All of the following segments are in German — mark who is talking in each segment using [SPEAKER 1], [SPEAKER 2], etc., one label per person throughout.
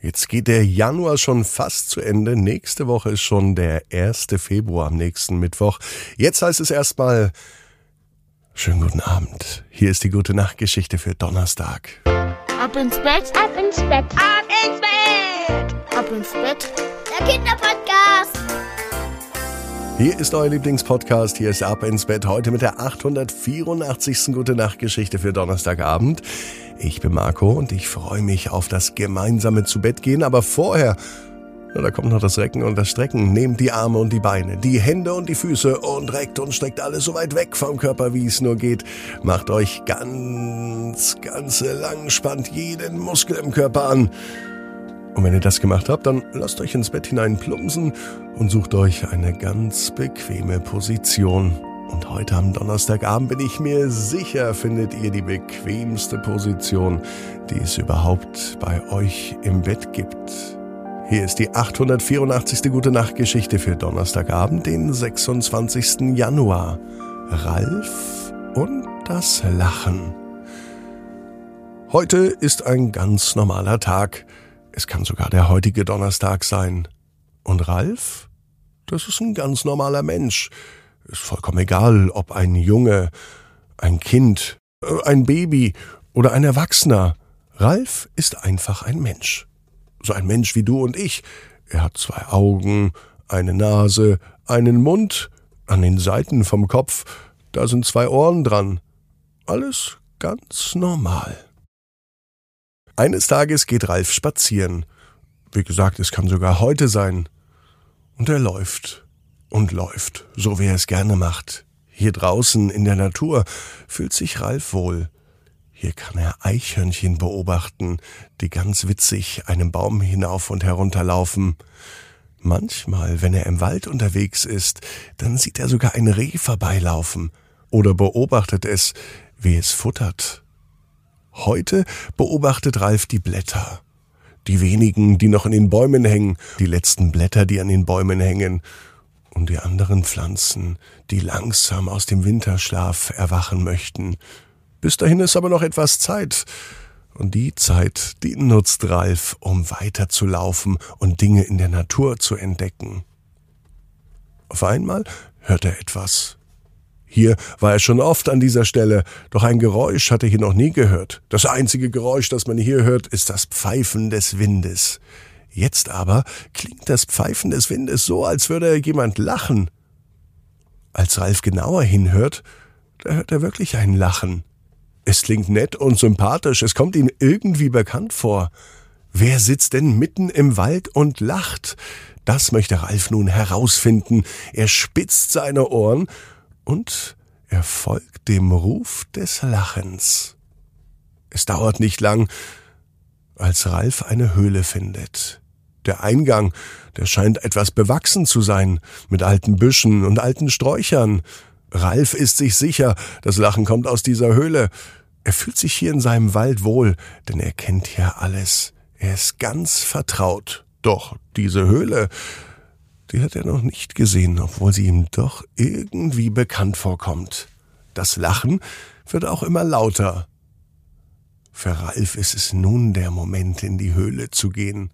[SPEAKER 1] Jetzt geht der Januar schon fast zu Ende. Nächste Woche ist schon der 1. Februar am nächsten Mittwoch. Jetzt heißt es erstmal schönen guten Abend. Hier ist die gute Nachtgeschichte für Donnerstag.
[SPEAKER 2] Ab ins Bett, ab ins Bett, ab ins Bett, ab ins Bett. Der Kinderpodcast.
[SPEAKER 1] Hier ist euer Lieblingspodcast. Hier ist Ab ins Bett heute mit der 884. Gute Nachtgeschichte für Donnerstagabend. Ich bin Marco und ich freue mich auf das gemeinsame zu Bett gehen, aber vorher na, da kommt noch das Recken und das Strecken. Nehmt die Arme und die Beine, die Hände und die Füße und reckt und streckt alles so weit weg vom Körper, wie es nur geht. Macht euch ganz, ganz lang, spannt jeden Muskel im Körper an. Und wenn ihr das gemacht habt, dann lasst euch ins Bett hinein plumpsen und sucht euch eine ganz bequeme Position. Und heute am Donnerstagabend bin ich mir sicher, findet ihr die bequemste Position, die es überhaupt bei euch im Bett gibt. Hier ist die 884. Gute Nacht Geschichte für Donnerstagabend, den 26. Januar. Ralf und das Lachen. Heute ist ein ganz normaler Tag. Es kann sogar der heutige Donnerstag sein. Und Ralf? Das ist ein ganz normaler Mensch. Ist vollkommen egal, ob ein Junge, ein Kind, äh, ein Baby oder ein Erwachsener. Ralf ist einfach ein Mensch. So ein Mensch wie du und ich. Er hat zwei Augen, eine Nase, einen Mund, an den Seiten vom Kopf, da sind zwei Ohren dran. Alles ganz normal. Eines Tages geht Ralf spazieren. Wie gesagt, es kann sogar heute sein. Und er läuft und läuft, so wie er es gerne macht. Hier draußen in der Natur fühlt sich Ralf wohl. Hier kann er Eichhörnchen beobachten, die ganz witzig einem Baum hinauf und herunter laufen. Manchmal, wenn er im Wald unterwegs ist, dann sieht er sogar ein Reh vorbeilaufen oder beobachtet es, wie es futtert. Heute beobachtet Ralf die Blätter. Die wenigen, die noch in den Bäumen hängen, die letzten Blätter, die an den Bäumen hängen, und die anderen Pflanzen, die langsam aus dem Winterschlaf erwachen möchten, bis dahin ist aber noch etwas Zeit. Und die Zeit, die nutzt Ralf, um weiterzulaufen und Dinge in der Natur zu entdecken. Auf einmal hört er etwas. Hier war er schon oft an dieser Stelle, doch ein Geräusch hat er hier noch nie gehört. Das einzige Geräusch, das man hier hört, ist das Pfeifen des Windes. Jetzt aber klingt das Pfeifen des Windes so, als würde jemand lachen. Als Ralf genauer hinhört, da hört er wirklich ein Lachen. Es klingt nett und sympathisch, es kommt ihm irgendwie bekannt vor. Wer sitzt denn mitten im Wald und lacht? Das möchte Ralf nun herausfinden. Er spitzt seine Ohren und er folgt dem Ruf des Lachens. Es dauert nicht lang, als Ralf eine Höhle findet. Der Eingang, der scheint etwas bewachsen zu sein, mit alten Büschen und alten Sträuchern. Ralf ist sich sicher, das Lachen kommt aus dieser Höhle. Er fühlt sich hier in seinem Wald wohl, denn er kennt hier alles. Er ist ganz vertraut. Doch diese Höhle, die hat er noch nicht gesehen, obwohl sie ihm doch irgendwie bekannt vorkommt. Das Lachen wird auch immer lauter. Für Ralf ist es nun der Moment, in die Höhle zu gehen.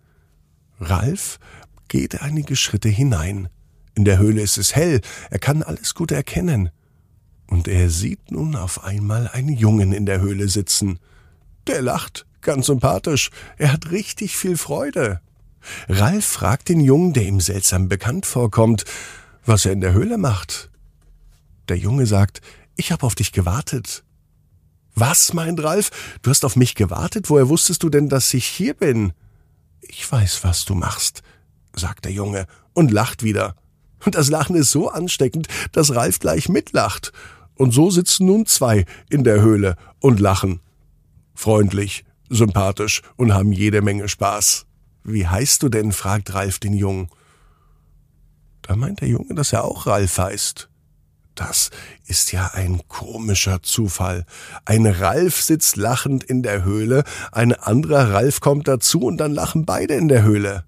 [SPEAKER 1] Ralf geht einige Schritte hinein. In der Höhle ist es hell, er kann alles gut erkennen. Und er sieht nun auf einmal einen Jungen in der Höhle sitzen. Der lacht, ganz sympathisch, er hat richtig viel Freude. Ralf fragt den Jungen, der ihm seltsam bekannt vorkommt, was er in der Höhle macht. Der Junge sagt, ich habe auf dich gewartet. Was, meint Ralf? Du hast auf mich gewartet? Woher wusstest du denn, dass ich hier bin? Ich weiß, was du machst, sagt der Junge und lacht wieder. Und das Lachen ist so ansteckend, dass Ralf gleich mitlacht. Und so sitzen nun zwei in der Höhle und lachen. Freundlich, sympathisch und haben jede Menge Spaß. Wie heißt du denn? fragt Ralf den Jungen. Da meint der Junge, dass er auch Ralf heißt. Das ist ja ein komischer Zufall. Ein Ralf sitzt lachend in der Höhle, ein anderer Ralf kommt dazu und dann lachen beide in der Höhle.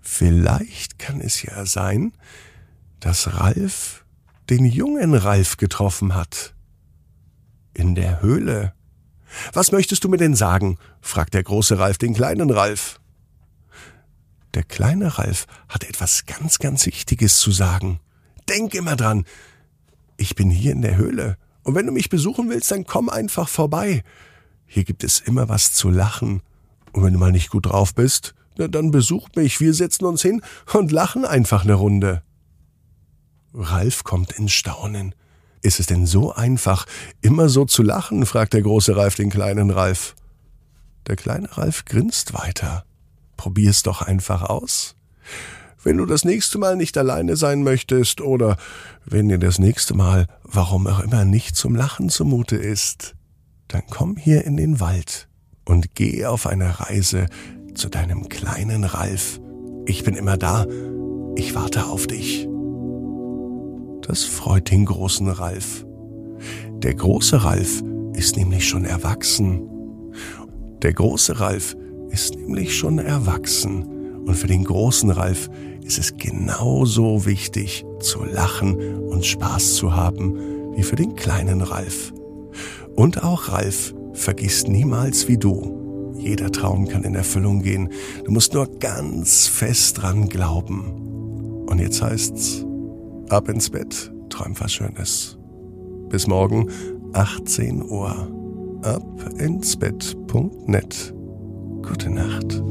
[SPEAKER 1] Vielleicht kann es ja sein, dass Ralf den jungen Ralf getroffen hat. In der Höhle. Was möchtest du mir denn sagen? fragt der große Ralf den kleinen Ralf. Der kleine Ralf hat etwas ganz, ganz Wichtiges zu sagen. Denk immer dran. Ich bin hier in der Höhle. Und wenn du mich besuchen willst, dann komm einfach vorbei. Hier gibt es immer was zu lachen. Und wenn du mal nicht gut drauf bist, na dann besuch mich. Wir setzen uns hin und lachen einfach eine Runde. Ralf kommt in Staunen. Ist es denn so einfach, immer so zu lachen? fragt der große Ralf den kleinen Ralf. Der kleine Ralf grinst weiter. Probier's doch einfach aus. Wenn du das nächste Mal nicht alleine sein möchtest oder wenn dir das nächste Mal, warum auch immer, nicht zum Lachen zumute ist, dann komm hier in den Wald und geh auf eine Reise zu deinem kleinen Ralf. Ich bin immer da. Ich warte auf dich. Das freut den großen Ralf. Der große Ralf ist nämlich schon erwachsen. Der große Ralf ist nämlich schon erwachsen. Und für den großen Ralf ist es genauso wichtig, zu lachen und Spaß zu haben, wie für den kleinen Ralf. Und auch Ralf vergisst niemals wie du. Jeder Traum kann in Erfüllung gehen. Du musst nur ganz fest dran glauben. Und jetzt heißt's, Ab ins Bett, träum was Schönes. Bis morgen, 18 Uhr. Ab ins Bett.net. Gute Nacht.